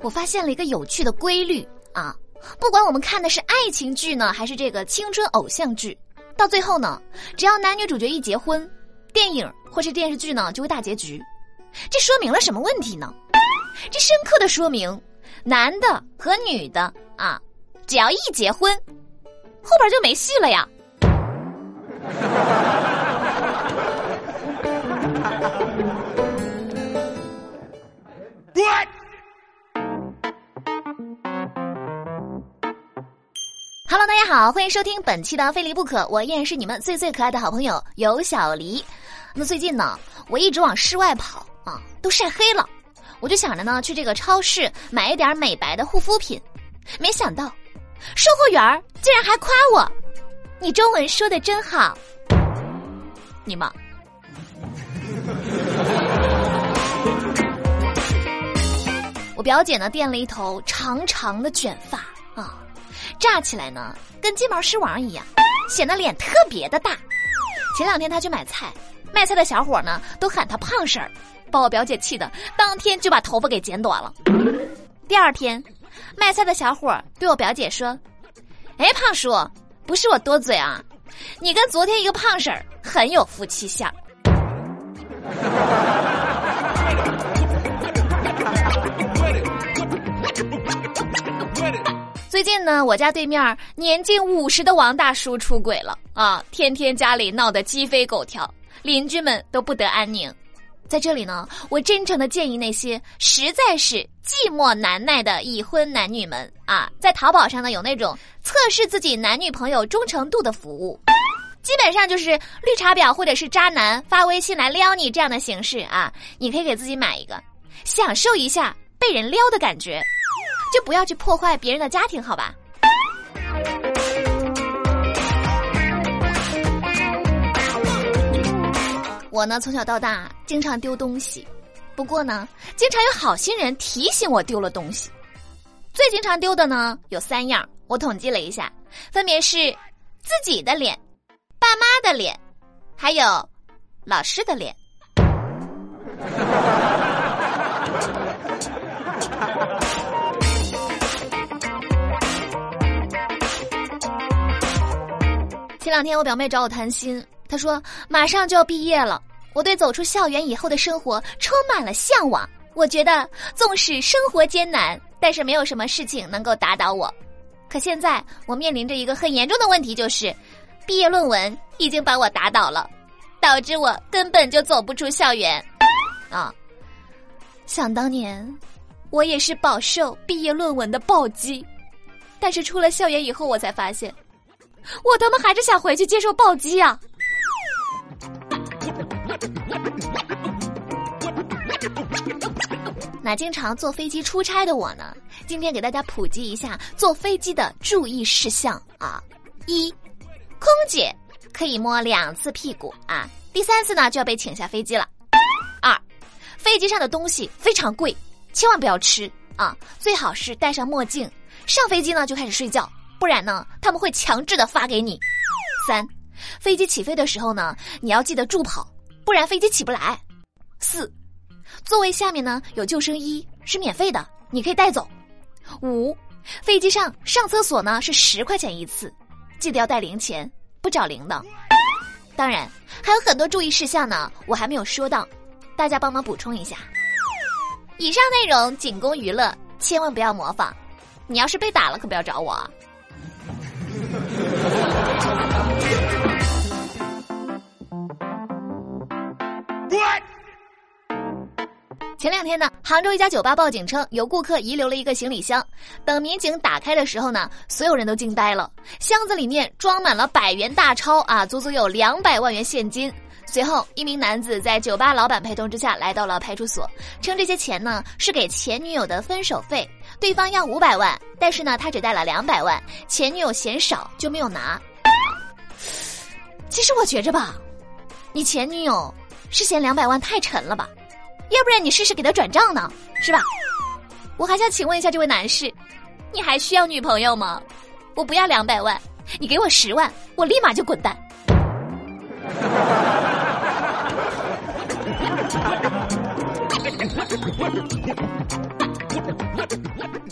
我发现了一个有趣的规律啊，不管我们看的是爱情剧呢，还是这个青春偶像剧，到最后呢，只要男女主角一结婚，电影或是电视剧呢就会大结局。这说明了什么问题呢？这深刻的说明，男的和女的啊，只要一结婚，后边就没戏了呀。大家好，欢迎收听本期的《非离不可》，我依然是你们最最可爱的好朋友有小黎。那最近呢，我一直往室外跑啊，都晒黑了，我就想着呢，去这个超市买一点美白的护肤品，没想到，售货员竟然还夸我：“你中文说的真好。”你妈！我表姐呢垫了一头长长的卷发啊，炸起来呢跟金毛狮王一样，显得脸特别的大。前两天她去买菜，卖菜的小伙呢都喊她胖婶儿，把我表姐气的当天就把头发给剪短了。第二天，卖菜的小伙对我表姐说：“哎，胖叔，不是我多嘴啊，你跟昨天一个胖婶儿很有夫妻相。”最近呢，我家对面年近五十的王大叔出轨了啊！天天家里闹得鸡飞狗跳，邻居们都不得安宁。在这里呢，我真诚的建议那些实在是寂寞难耐的已婚男女们啊，在淘宝上呢有那种测试自己男女朋友忠诚度的服务，基本上就是绿茶婊或者是渣男发微信来撩你这样的形式啊，你可以给自己买一个，享受一下被人撩的感觉。就不要去破坏别人的家庭，好吧？我呢，从小到大经常丢东西，不过呢，经常有好心人提醒我丢了东西。最经常丢的呢有三样，我统计了一下，分别是自己的脸、爸妈的脸，还有老师的脸。前两天我表妹找我谈心，她说马上就要毕业了，我对走出校园以后的生活充满了向往。我觉得纵使生活艰难，但是没有什么事情能够打倒我。可现在我面临着一个很严重的问题，就是毕业论文已经把我打倒了，导致我根本就走不出校园。啊，想当年我也是饱受毕业论文的暴击，但是出了校园以后，我才发现。我他妈还是想回去接受暴击啊！那经常坐飞机出差的我呢，今天给大家普及一下坐飞机的注意事项啊：一，空姐可以摸两次屁股啊，第三次呢就要被请下飞机了；二，飞机上的东西非常贵，千万不要吃啊，最好是戴上墨镜，上飞机呢就开始睡觉。不然呢，他们会强制的发给你。三，飞机起飞的时候呢，你要记得助跑，不然飞机起不来。四，座位下面呢有救生衣，是免费的，你可以带走。五，飞机上上厕所呢是十块钱一次，记得要带零钱，不找零的。当然还有很多注意事项呢，我还没有说到，大家帮忙补充一下。以上内容仅供娱乐，千万不要模仿。你要是被打了，可不要找我。前两天呢，杭州一家酒吧报警称有顾客遗留了一个行李箱。等民警打开的时候呢，所有人都惊呆了，箱子里面装满了百元大钞啊，足足有两百万元现金。随后，一名男子在酒吧老板陪同之下来到了派出所，称这些钱呢是给前女友的分手费，对方要五百万，但是呢他只带了两百万，前女友嫌少就没有拿。其实我觉着吧，你前女友是嫌两百万太沉了吧？要不然你试试给他转账呢，是吧？我还想请问一下这位男士，你还需要女朋友吗？我不要两百万，你给我十万，我立马就滚蛋。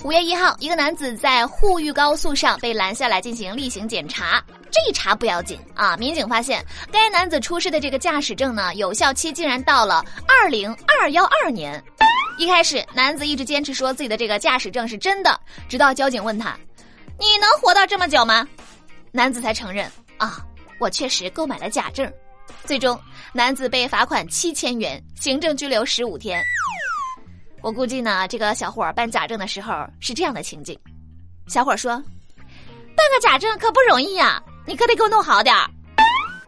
五月一号，一个男子在沪豫高速上被拦下来进行例行检查。这一查不要紧啊，民警发现该男子出示的这个驾驶证呢，有效期竟然到了二零二幺二年。一开始，男子一直坚持说自己的这个驾驶证是真的，直到交警问他：“你能活到这么久吗？”男子才承认：“啊，我确实购买了假证。”最终，男子被罚款七千元，行政拘留十五天。我估计呢，这个小伙办假证的时候是这样的情景：小伙说，办个假证可不容易呀，你可得给我弄好点儿。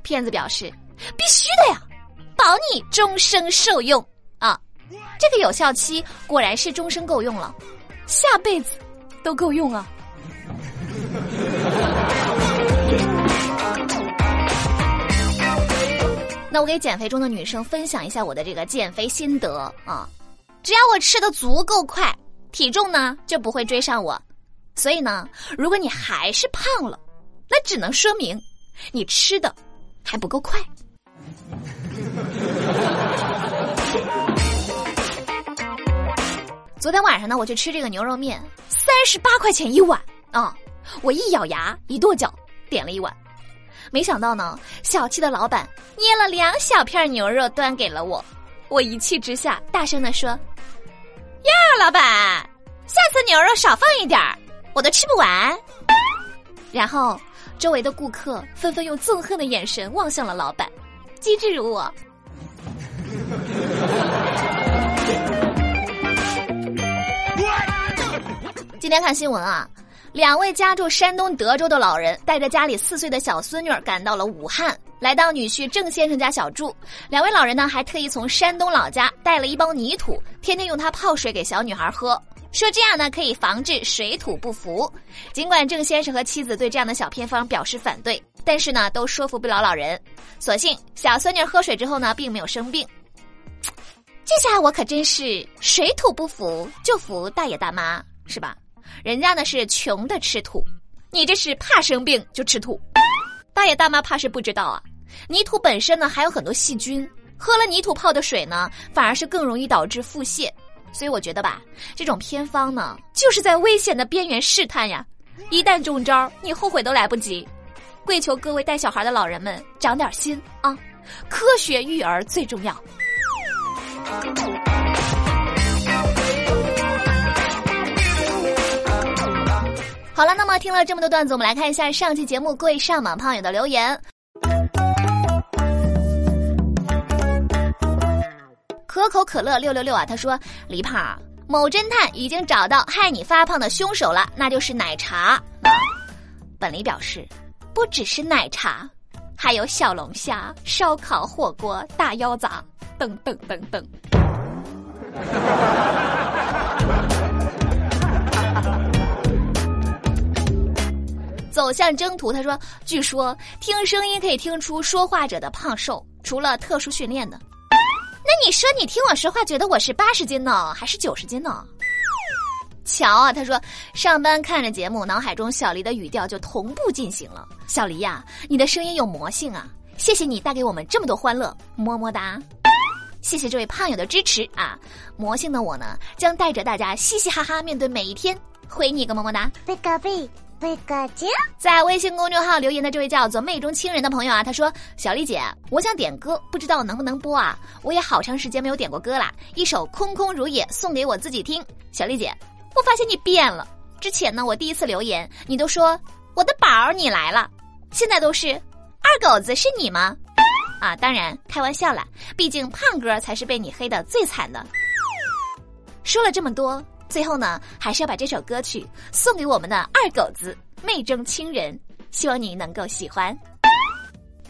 骗子表示，必须的呀，保你终生受用啊。这个有效期果然是终生够用了，下辈子都够用啊。那我给减肥中的女生分享一下我的这个减肥心得啊。只要我吃的足够快，体重呢就不会追上我。所以呢，如果你还是胖了，那只能说明你吃的还不够快。昨天晚上呢，我去吃这个牛肉面，三十八块钱一碗啊！我一咬牙，一跺脚，点了一碗。没想到呢，小气的老板捏了两小片牛肉端给了我。我一气之下，大声的说：“呀，老板，下次牛肉少放一点儿，我都吃不完。”然后，周围的顾客纷纷用憎恨的眼神望向了老板，机智如我。今天看新闻啊。两位家住山东德州的老人带着家里四岁的小孙女赶到了武汉，来到女婿郑先生家小住。两位老人呢，还特意从山东老家带了一包泥土，天天用它泡水给小女孩喝，说这样呢可以防治水土不服。尽管郑先生和妻子对这样的小偏方表示反对，但是呢都说服不了老人。所幸小孙女喝水之后呢，并没有生病。这下我可真是水土不服就服大爷大妈，是吧？人家呢是穷的吃土，你这是怕生病就吃土。大爷大妈怕是不知道啊，泥土本身呢还有很多细菌，喝了泥土泡的水呢，反而是更容易导致腹泻。所以我觉得吧，这种偏方呢，就是在危险的边缘试探呀，一旦中招，你后悔都来不及。跪求各位带小孩的老人们长点心啊，科学育儿最重要。好了，那么听了这么多段子，我们来看一下上期节目各位上榜胖友的留言。可口可乐六六六啊，他说：“李胖，某侦探已经找到害你发胖的凶手了，那就是奶茶。”本黎表示：“不只是奶茶，还有小龙虾、烧烤、火锅、大腰子，等等等等。”走向征途，他说：“据说听声音可以听出说话者的胖瘦，除了特殊训练的。那你说你听我说话，觉得我是八十斤呢，还是九十斤呢？”瞧啊，他说上班看着节目，脑海中小黎的语调就同步进行了。小黎呀，你的声音有魔性啊！谢谢你带给我们这么多欢乐，么么哒！谢谢这位胖友的支持啊！魔性的我呢，将带着大家嘻嘻哈哈面对每一天，回你一个么么哒！贝个贝。贝个姐，在微信公众号留言的这位叫做“妹中亲人”的朋友啊，他说：“小丽姐，我想点歌，不知道能不能播啊？我也好长时间没有点过歌啦，一首《空空如也》送给我自己听。”小丽姐，我发现你变了。之前呢，我第一次留言，你都说我的宝儿你来了，现在都是二狗子是你吗？啊，当然开玩笑啦，毕竟胖哥才是被你黑的最惨的。说了这么多。最后呢，还是要把这首歌曲送给我们的二狗子妹中亲人，希望你能够喜欢。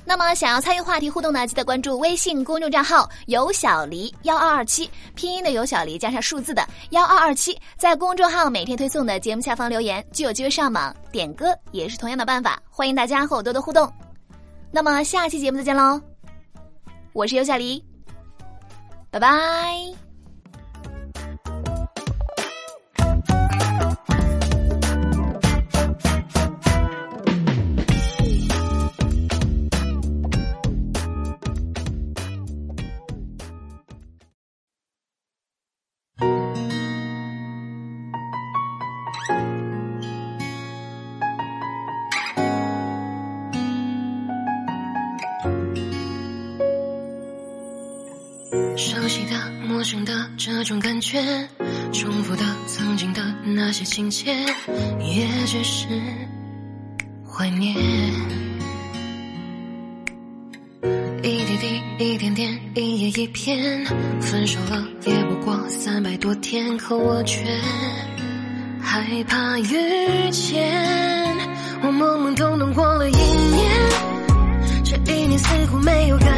那么，想要参与话题互动呢，记得关注微信公众账号“有小黎幺二二七”，拼音的有小黎加上数字的幺二二七，在公众号每天推送的节目下方留言，就有机会上榜点歌，也是同样的办法。欢迎大家和我多多互动。那么，下期节目再见喽！我是有小黎，拜拜。熟悉的、陌生的这种感觉，重复的曾经的那些情节，也只是怀念。一滴滴，一点点，一页一篇，分手了也不过三百多天，可我却害怕遇见。我懵懵懂懂过了一年，这一年似乎没有改。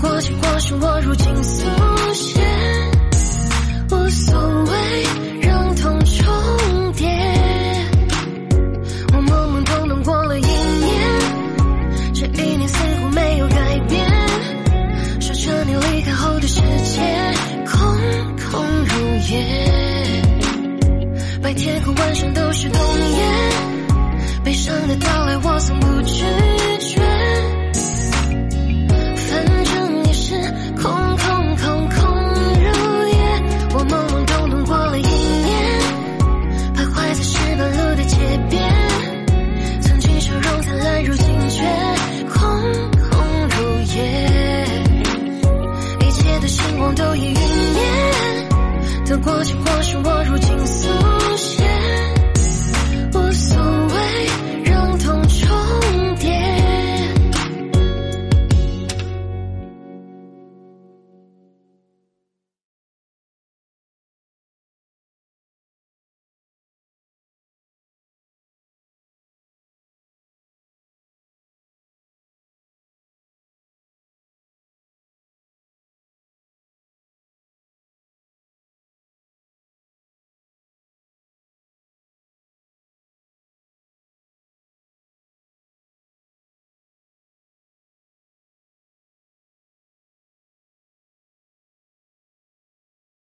过去或许我如今速写，无所谓，让痛重叠。我懵懵懂懂过了一年，这一年似乎没有改变。说着你离开后的世界空空如也，白天和晚上都是冬夜，悲伤的到来我从不拒